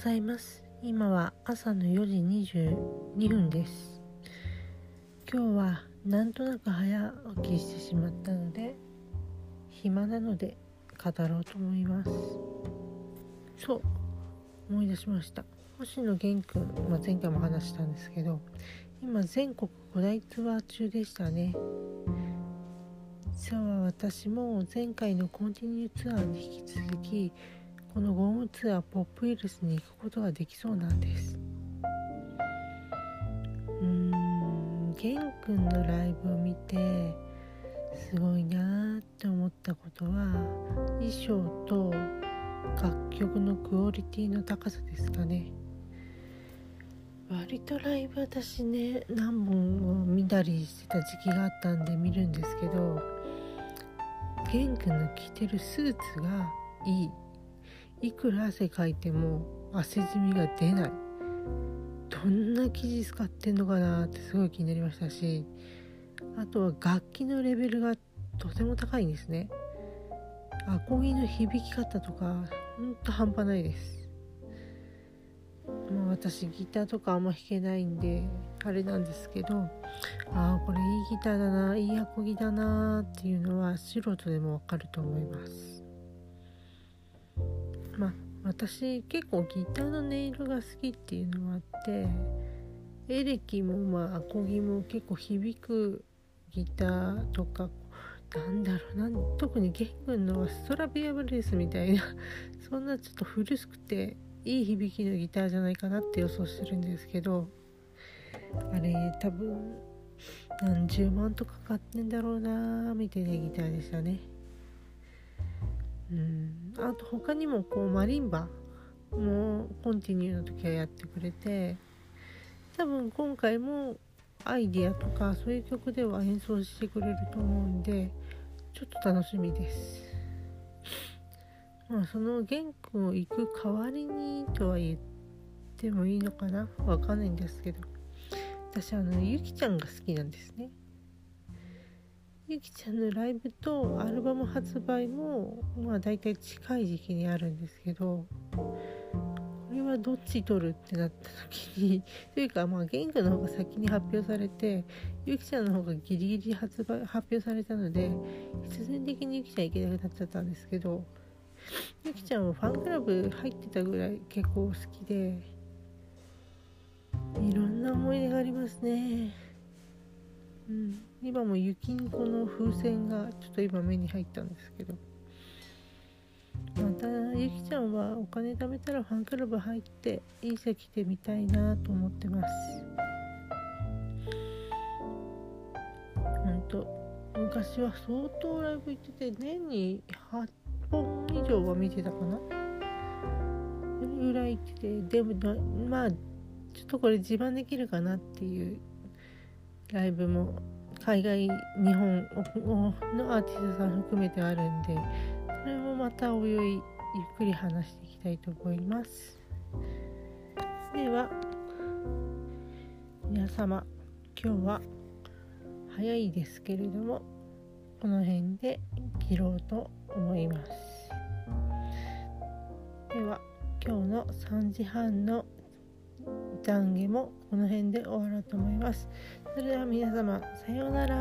ざいます。今は朝の4時22分です。今日はなんとなく早起きしてしまったので暇なので語ろうと思います。そう思い出しました。星野源くん、まあ、前回も話したんですけど今全国5大ツアー中でしたね。実は私も前回のコンティニューツアーに引き続きこのゴームツアーポップウイルスに行くことができそうなんです。うーん玄くんのライブを見てすごいなーって思ったことは衣装と楽曲のクオリティの高さですかね。割とライブ私ね何本を見たりしてた時期があったんで見るんですけど玄くんの着てるスーツがいい。いくら汗かいても汗じみが出ない。どんな生地使ってんのかなってすごい気になりましたしあとは楽器のレベルがとても高いんですね。アコギの響き方とかほんと半端ないです。まあ私ギターとかあんま弾けないんであれなんですけどああこれいいギターだないいアコギだなっていうのは素人でもわかると思います。まあ私結構ギターの音色が好きっていうのもあってエレキもまあアコギも結構響くギターとかなんだろうな特にゲン軍のはストラビアブレスみたいな そんなちょっと古しくていい響きのギターじゃないかなって予想してるんですけどあれ多分何十万とかかってんだろうなみたいなギターでしたね。あと他にもこうマリンバもコンティニューの時はやってくれて多分今回もアイディアとかそういう曲では演奏してくれると思うんでちょっと楽しみです。まあその玄君を行く代わりにとは言ってもいいのかな？わかんないんですけど。私あのゆきちゃんが好きなんですね。ゆきちゃんのライブとアルバム発売もまあ大体近い時期にあるんですけどこれはどっち取るってなった時に というかまあ玄関の方が先に発表されてゆきちゃんの方がギリギリ発売発表されたので必然的にゆきちゃん行けなくなっちゃったんですけどゆきちゃんもファンクラブ入ってたぐらい結構好きでいろんな思い出がありますね。うん、今も雪にこの風船がちょっと今目に入ったんですけど。またゆきちゃんはお金貯めたらファンクラブ入っていい席で見たいなと思ってます。ほんと昔は相当ライブ行ってて年に8本以上は見てたかな。それぐらい行っててでもまあちょっとこれ自慢できるかなっていうライブも海外日本のアーティストさん含めてあるんでそれもまたおいおいゆっくり話していきたいと思います。では皆様今日は早いですけれどもこの辺で切ろうと思います。では今日の3時半の懺悔もこの辺で終わろうと思います。それでは皆様さようなら